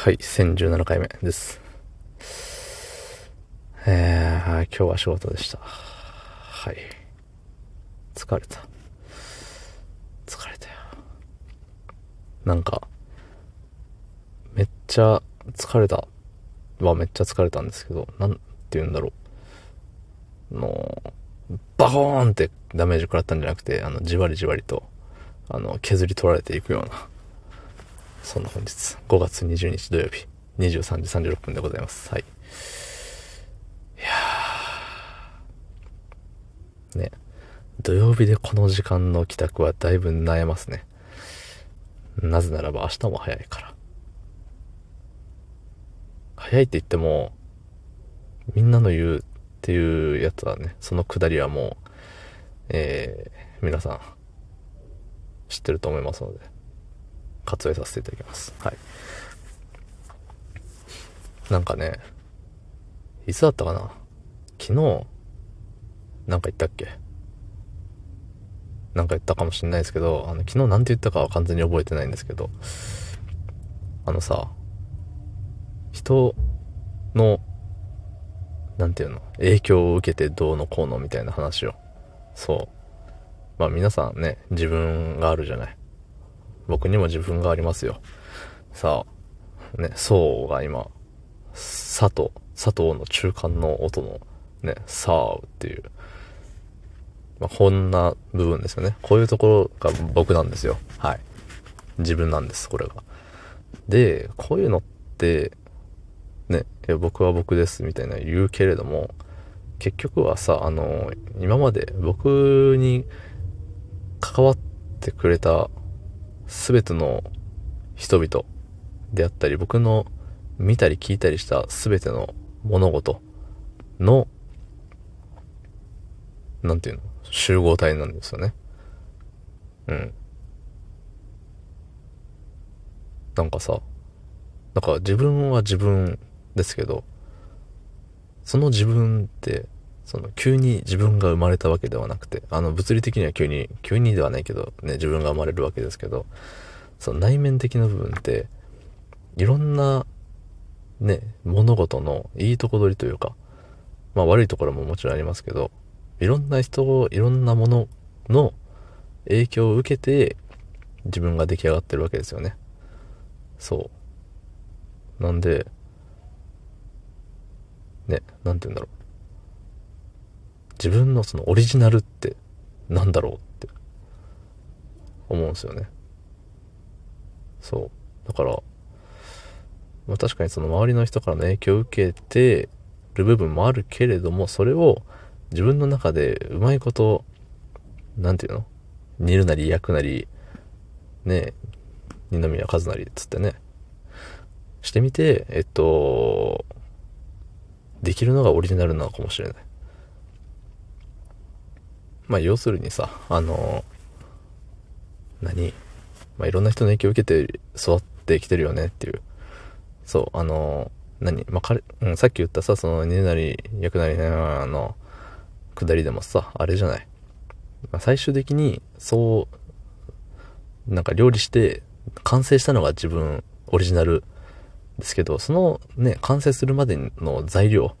はい、1017回目です。えー、今日は仕事でした。はい。疲れた。疲れたよ。なんか、めっちゃ疲れたはめっちゃ疲れたんですけど、なんて言うんだろう。の、バコーンってダメージ食らったんじゃなくて、あの、じわりじわりと、あの、削り取られていくような、そんな本日、5月20日土曜日、23時36分でございます。はい。いやー。ね。土曜日でこの時間の帰宅はだいぶ悩ますね。なぜならば明日も早いから。早いって言っても、みんなの言うっていうやつはね、そのくだりはもう、えー、皆さん、知ってると思いますので、割愛させていただきます。はい。なんかね、いつだったかな？昨日、なんか言ったっけ？なんか言ったかもしれないですけど、あの、昨日なんて言ったかは完全に覚えてないんですけど、あのさ、人の、なんていうの、影響を受けてどうのこうのみたいな話を。そう。まあ皆さんね、自分があるじゃない。僕にも自分がありますよ。さあ、ね、そうが今、佐藤、佐藤の中間の音のね、さあっていう、まあ、こんな部分ですよね。こういうところが僕なんですよ。はい。自分なんです、これが。で、こういうのって、ね、いや僕は僕ですみたいな言うけれども、結局はさ、あの、今まで僕に関わってくれた全ての人々であったり、僕の見たり聞いたりした全ての物事の、なんていうの？集合体なんですよね。うん。なんかさ、なんか自分は自分ですけど、その自分って、その急に自分が生まれたわけではなくて、あの物理的には急に、急にではないけど、ね、自分が生まれるわけですけど、その内面的な部分って、いろんな、ね、物事のいいとこ取りというか、まあ悪いところももちろんありますけど、いろんな人を、いろんなものの影響を受けて、自分が出来上がってるわけですよね。そう。なんで、ね、なんて言うんだろう。自分のそのオリジナルってなんだろうって思うんですよね。そう。だから、まあ確かにその周りの人からの影響を受けてる部分もあるけれども、それを自分の中でうまいこと、なんていうの？煮るなり焼くなり、ね、二宮和也っつってね、してみて、えっと、できるのがオリジナルなのかもしれない。まあ要するにさ、あの、何？まあいろんな人の影響を受けて育ってきてるよねっていう。そう、あの、何？まあ彼、うん、さっき言ったさ、その、煮なり、焼くなり、あの、下りでもさ、あれじゃない。まあ、最終的に、そう、なんか料理して、完成したのが自分、オリジナルですけど、そのね、完成するまでの材料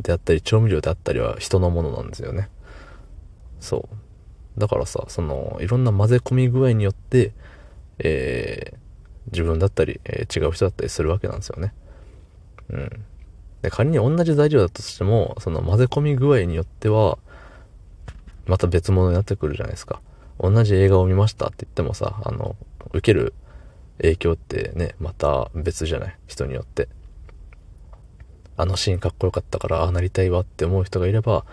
であったり、調味料であったりは人のものなんですよね。そう。だからさ、その、いろんな混ぜ込み具合によって、えー、自分だったり、えー違う人だったりするわけなんですよね。うん。で、仮に同じ材料だとしても、その混ぜ込み具合によっては、また別物になってくるじゃないですか。同じ映画を見ましたって言ってもさ、あの、受ける影響ってね、また別じゃない？人によって。あのシーンかっこよかったから、ああなりたいわって思う人がいれば、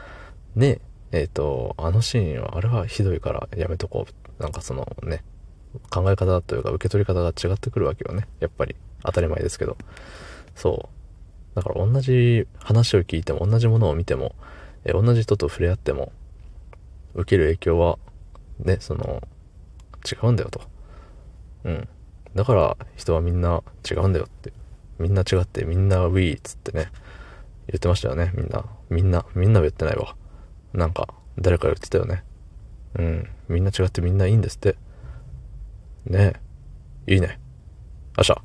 ね、えっ、と、あのシーンは、あれはひどいからやめとこう。なんかそのね、考え方というか受け取り方が違ってくるわけよね。やっぱり。当たり前ですけど。そう。だから同じ話を聞いても、同じものを見ても、えー同じ人と触れ合っても、受ける影響は、ね、その、違うんだよと。うん。だから人はみんな違うんだよって。みんな違ってみんなウィーっつってね、言ってましたよね、みんな。みんな、みんなは言ってないわ。なんか、誰か言ってたよね。うん。みんな違ってみんないいんですって。ねえ。いいね。あっしゃ。